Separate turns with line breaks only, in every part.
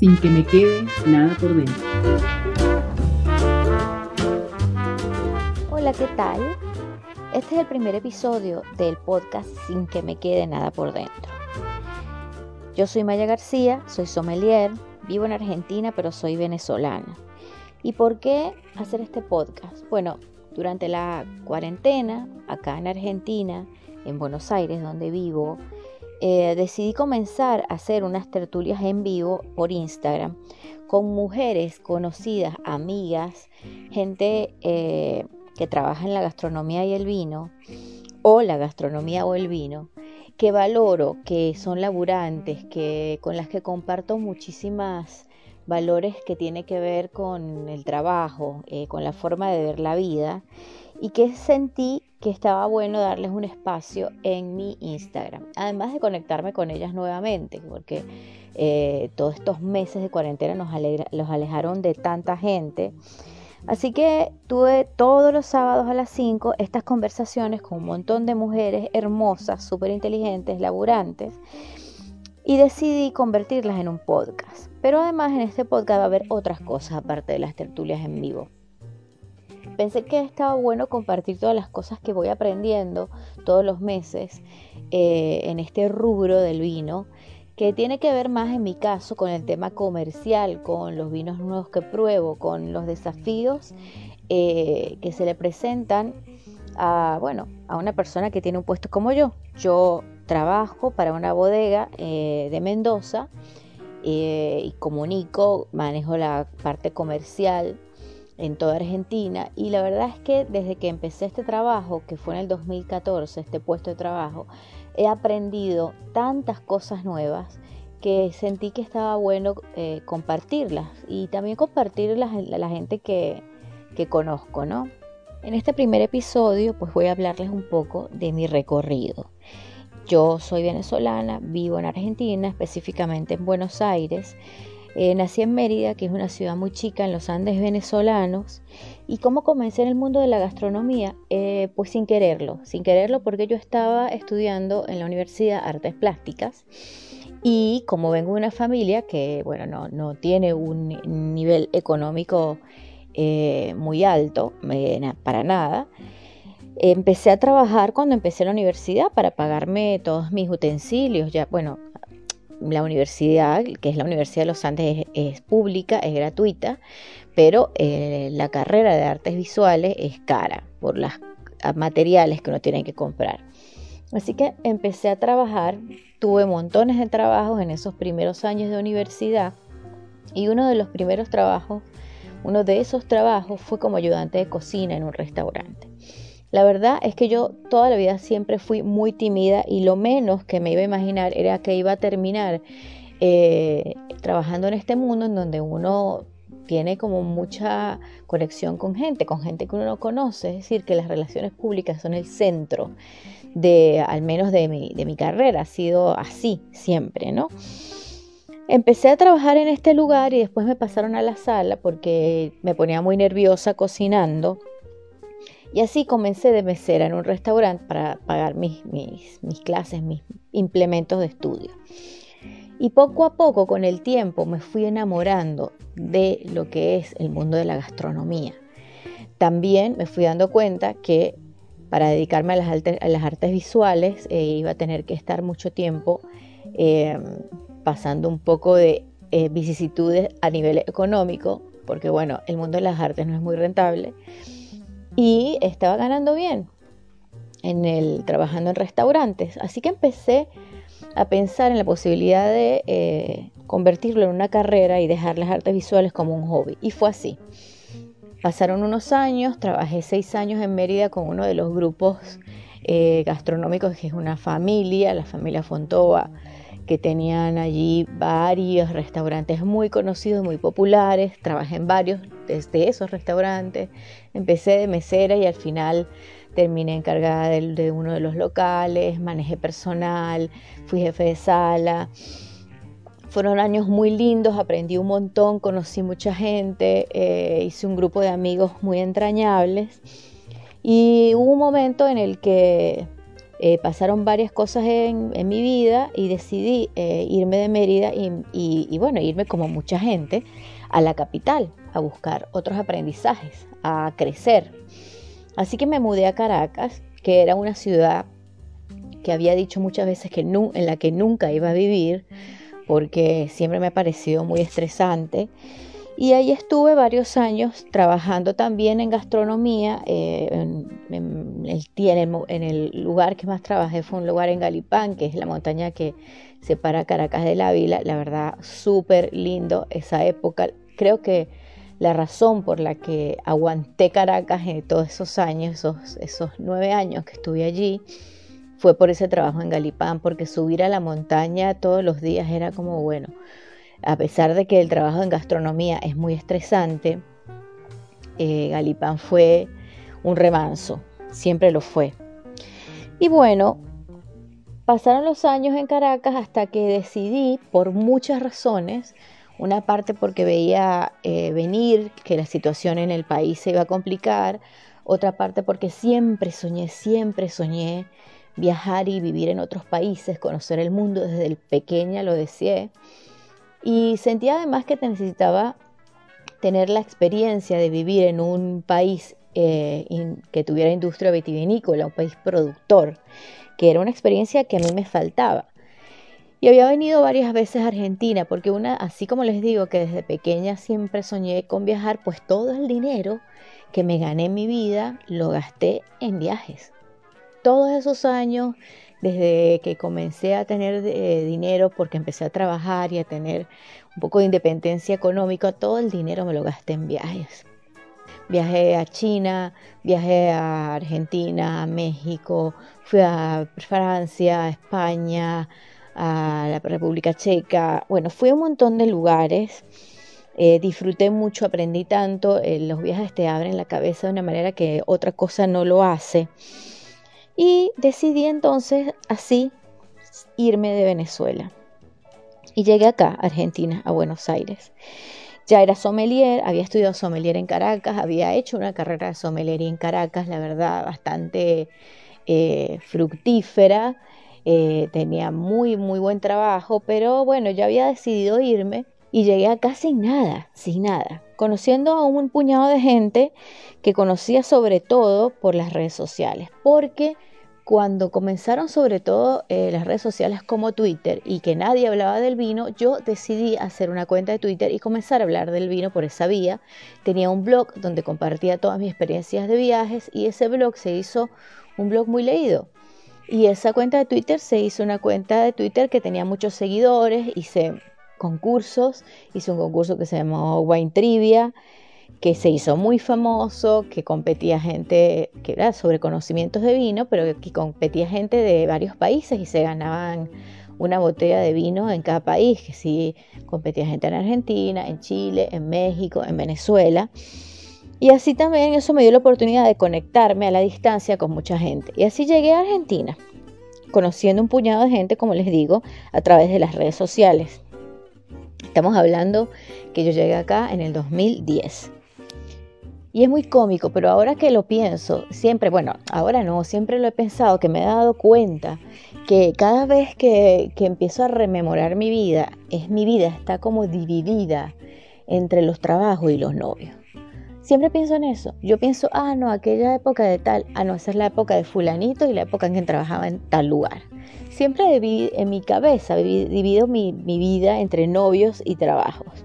sin que me quede nada por dentro.
Hola, ¿qué tal? Este es el primer episodio del podcast Sin que me quede nada por dentro. Yo soy Maya García, soy sommelier, vivo en Argentina, pero soy venezolana. ¿Y por qué hacer este podcast? Bueno, durante la cuarentena, acá en Argentina, en Buenos Aires, donde vivo, eh, decidí comenzar a hacer unas tertulias en vivo por Instagram con mujeres conocidas, amigas, gente eh, que trabaja en la gastronomía y el vino, o la gastronomía o el vino, que valoro, que son laburantes, que, con las que comparto muchísimas valores que tiene que ver con el trabajo, eh, con la forma de ver la vida y que sentí que estaba bueno darles un espacio en mi Instagram, además de conectarme con ellas nuevamente, porque eh, todos estos meses de cuarentena nos los alejaron de tanta gente. Así que tuve todos los sábados a las 5 estas conversaciones con un montón de mujeres hermosas, súper inteligentes, laburantes, y decidí convertirlas en un podcast. Pero además en este podcast va a haber otras cosas aparte de las tertulias en vivo. Pensé que estaba bueno compartir todas las cosas que voy aprendiendo todos los meses eh, en este rubro del vino, que tiene que ver más en mi caso con el tema comercial, con los vinos nuevos que pruebo, con los desafíos eh, que se le presentan a, bueno, a una persona que tiene un puesto como yo. Yo trabajo para una bodega eh, de Mendoza y comunico, manejo la parte comercial en toda Argentina y la verdad es que desde que empecé este trabajo, que fue en el 2014, este puesto de trabajo, he aprendido tantas cosas nuevas que sentí que estaba bueno eh, compartirlas y también compartirlas a la gente que, que conozco, ¿no? En este primer episodio pues voy a hablarles un poco de mi recorrido. Yo soy venezolana, vivo en Argentina, específicamente en Buenos Aires, eh, nací en Mérida, que es una ciudad muy chica en los Andes venezolanos. ¿Y cómo comencé en el mundo de la gastronomía? Eh, pues sin quererlo, sin quererlo porque yo estaba estudiando en la Universidad Artes Plásticas y como vengo de una familia que, bueno, no, tiene un nivel económico eh, muy alto, para nada, empecé a trabajar cuando empecé la universidad para pagarme todos mis utensilios. Ya, bueno, la universidad, que es la Universidad de los Andes, es, pública, es gratuita, pero eh, la carrera de artes visuales es cara por los materiales que uno tiene que comprar. Así que empecé a trabajar, tuve montones de trabajos en esos primeros años de universidad y uno de los primeros trabajos, uno de esos trabajos fue como ayudante de cocina en un restaurante. La verdad es que yo toda la vida siempre fui muy tímida y lo menos que me iba a imaginar era que iba a terminar eh, trabajando en este mundo en donde uno tiene como mucha conexión con gente, con gente que uno no conoce, es decir, que las relaciones públicas son el centro de, al menos de mi, de mi carrera, ha sido así siempre, ¿no? Empecé a trabajar en este lugar y después me pasaron a la sala porque me ponía muy nerviosa cocinando y así comencé de mesera en un restaurante para pagar mis, mis, clases, mis implementos de estudio. Y poco a poco, con el tiempo, me fui enamorando de lo que es el mundo de la gastronomía. También me fui dando cuenta que para dedicarme a las, a las artes visuales eh, iba a tener que estar mucho tiempo eh, pasando un poco de eh, vicisitudes a nivel económico, porque bueno, el mundo de las artes no es muy rentable y estaba ganando bien en el trabajando en restaurantes. Así que empecé a pensar en la posibilidad de eh, convertirlo en una carrera y dejar las artes visuales como un hobby. Y fue así. Pasaron unos años, trabajé seis años en Mérida con uno de los grupos eh, gastronómicos que es una familia, la familia Fontova, que tenían allí varios restaurantes muy conocidos, muy populares. Trabajé en varios desde esos restaurantes. Empecé de mesera y al final terminé encargada de, uno de los locales, manejé personal, fui jefe de sala. Fueron años muy lindos, aprendí un montón, conocí mucha gente, eh, hice un grupo de amigos muy entrañables. Y hubo un momento en el que eh, pasaron varias cosas en, mi vida y decidí eh, irme de Mérida y, bueno, irme como mucha gente a la capital a buscar otros aprendizajes, a crecer. Así que me mudé a Caracas, que era una ciudad que había dicho muchas veces que en la que nunca iba a vivir, porque siempre me ha parecido muy estresante y ahí estuve varios años trabajando también en gastronomía. Eh, en, el, lugar que más trabajé fue un lugar en Galipán, que es la montaña que separa Caracas del Ávila. La verdad, súper lindo esa época. Creo que la razón por la que aguanté Caracas en todos esos años, esos nueve años que estuve allí, fue por ese trabajo en Galipán, porque subir a la montaña todos los días era como, bueno, a pesar de que el trabajo en gastronomía es muy estresante, eh, Galipán fue un remanso, siempre lo fue. Y bueno, pasaron los años en Caracas hasta que decidí, por muchas razones, una parte porque veía eh, venir que la situación en el país se iba a complicar, otra parte porque siempre soñé, siempre soñé viajar y vivir en otros países, conocer el mundo desde el pequeña, lo deseé. Y sentía además que necesitaba tener la experiencia de vivir en un país eh, que tuviera industria vitivinícola, un país productor, que era una experiencia que a mí me faltaba. Y había venido varias veces a Argentina, porque una, así como les digo que desde pequeña siempre soñé con viajar, pues todo el dinero que me gané en mi vida lo gasté en viajes. Todos esos años desde que comencé a tener eh, dinero, porque empecé a trabajar y a tener un poco de independencia económica, todo el dinero me lo gasté en viajes. Viajé a China, viajé a Argentina, a México, fui a Francia, a España, a la República Checa. Bueno, fui a un montón de lugares. Eh, disfruté mucho, aprendí tanto. Eh, los viajes te abren la cabeza de una manera que otra cosa no lo hace. Y decidí entonces así irme de Venezuela. Y llegué acá, Argentina, a Buenos Aires. Ya era sommelier, había estudiado sommelier en Caracas, había hecho una carrera de sommelier en Caracas, la verdad, bastante eh, fructífera. Eh, tenía muy, muy buen trabajo, pero bueno, ya había decidido irme y llegué acá sin nada, sin nada, conociendo a un puñado de gente que conocía sobre todo por las redes sociales, porque cuando comenzaron sobre todo eh, las redes sociales como Twitter y que nadie hablaba del vino, yo decidí hacer una cuenta de Twitter y comenzar a hablar del vino por esa vía. Tenía un blog donde compartía todas mis experiencias de viajes y ese blog se hizo un blog muy leído. Y esa cuenta de Twitter se hizo una cuenta de Twitter que tenía muchos seguidores, hice concursos, hice un concurso que se llamó Wine Trivia, que se hizo muy famoso, que competía gente que era sobre conocimientos de vino, pero que competía gente de varios países y se ganaban una botella de vino en cada país, que sí competía gente en Argentina, en Chile, en México, en Venezuela. Y así también eso me dio la oportunidad de conectarme a la distancia con mucha gente. Y así llegué a Argentina, conociendo un puñado de gente, como les digo, a través de las redes sociales. Estamos hablando que yo llegué acá en el 2010. Y es muy cómico, pero ahora que lo pienso, siempre, bueno, ahora no, siempre lo he pensado, que me he dado cuenta que cada vez que, que empiezo a rememorar mi vida, es mi vida está como dividida entre los trabajos y los novios. Siempre pienso en eso. Yo pienso, ah, no, aquella época de tal, ah, no, esa es la época de fulanito y la época en que trabajaba en tal lugar. Siempre en mi cabeza divido mi, mi vida entre novios y trabajos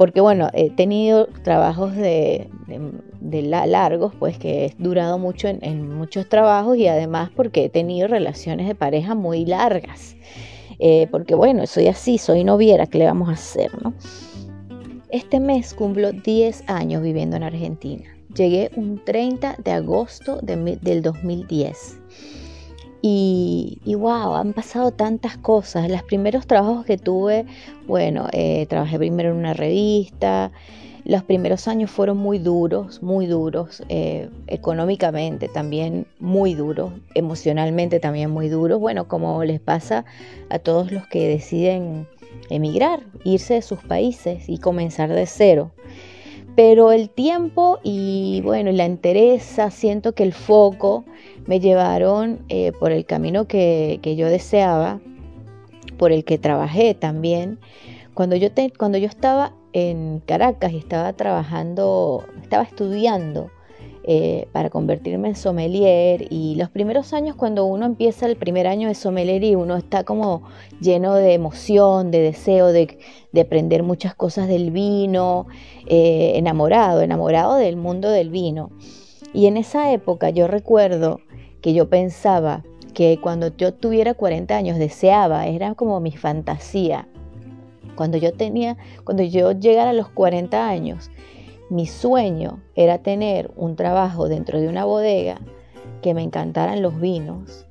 porque bueno, he tenido trabajos de, largos, pues que he durado mucho en, muchos trabajos y además porque he tenido relaciones de pareja muy largas. Eh, porque bueno, soy así, soy noviera, ¿qué le vamos a hacer? No? Este mes cumplo 10 años viviendo en Argentina. Llegué un 30 de agosto del 2010. Y, wow, han pasado tantas cosas. Los primeros trabajos que tuve, bueno, eh, trabajé primero en una revista. Los primeros años fueron muy duros, muy duros, eh, económicamente también muy duros, emocionalmente también muy duros. Bueno, como les pasa a todos los que deciden emigrar, irse de sus países y comenzar de cero. Pero el tiempo y bueno, la entereza, siento que el foco me llevaron eh, por el camino que, yo deseaba, por el que trabajé también. Cuando yo, cuando yo estaba en Caracas y estaba trabajando, estaba estudiando eh, para convertirme en sommelier y los primeros años cuando uno empieza el primer año de sommelier y uno está como lleno de emoción, de deseo de, aprender muchas cosas del vino, eh, enamorado, enamorado del mundo del vino. Y en esa época yo recuerdo que yo pensaba que cuando yo tuviera 40 años deseaba, era como mi fantasía. Cuando yo tenía, cuando yo llegara a los 40 años, mi sueño era tener un trabajo dentro de una bodega que me encantaran los vinos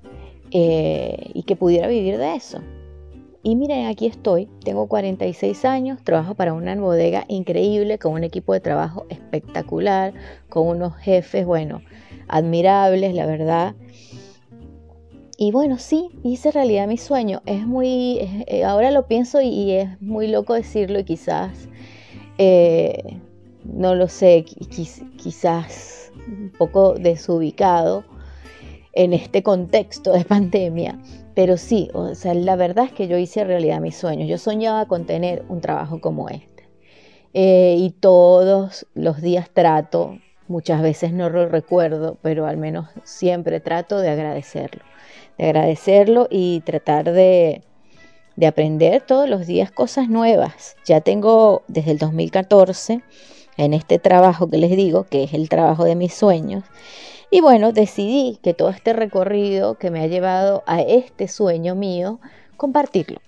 eh, y que pudiera vivir de eso. Y miren, aquí estoy, tengo 46 años, trabajo para una bodega increíble, con un equipo de trabajo espectacular, con unos jefes, bueno, admirables, la verdad. Y bueno, sí, hice realidad mi sueño. Es muy, eh, ahora lo pienso y, es muy loco decirlo y quizás eh, no lo sé, quizás un poco desubicado en este contexto de pandemia, pero sí, o sea, la verdad es que yo hice realidad mis sueños. Yo soñaba con tener un trabajo como este. Eh, y todos los días trato, muchas veces no lo recuerdo, pero al menos siempre trato de agradecerlo. De agradecerlo y tratar de, de aprender todos los días cosas nuevas. Ya tengo desde el 2014 en este trabajo que les digo, que es el trabajo de mis sueños. Y bueno, decidí que todo este recorrido que me ha llevado a este sueño mío, compartirlo.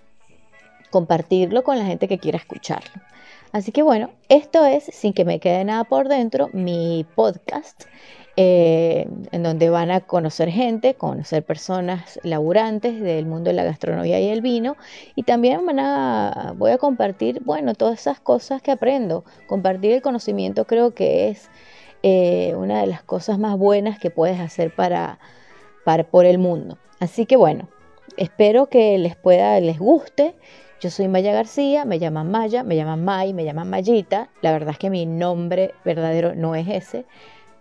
Compartirlo con la gente que quiera escucharlo. Así que bueno, esto es, sin que me quede nada por dentro, mi podcast eh, en donde van a conocer gente, conocer personas laburantes del mundo de la gastronomía y el vino, y también van a, voy a compartir, bueno, todas esas cosas que aprendo. Compartir el conocimiento creo que es eh, una de las cosas más buenas que puedes hacer para, para por el mundo. Así que bueno, espero que les pueda, les guste. Yo soy Maya García, me llaman Maya, me llaman May, me llaman Mayita. La verdad es que mi nombre verdadero no es ese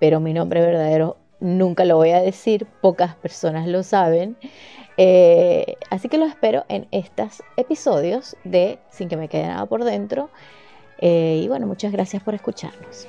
pero mi nombre verdadero nunca lo voy a decir, pocas personas lo saben. Eh, así que lo espero en estos episodios de Sin que me quede nada por dentro. Eh, y bueno, muchas gracias por escucharnos.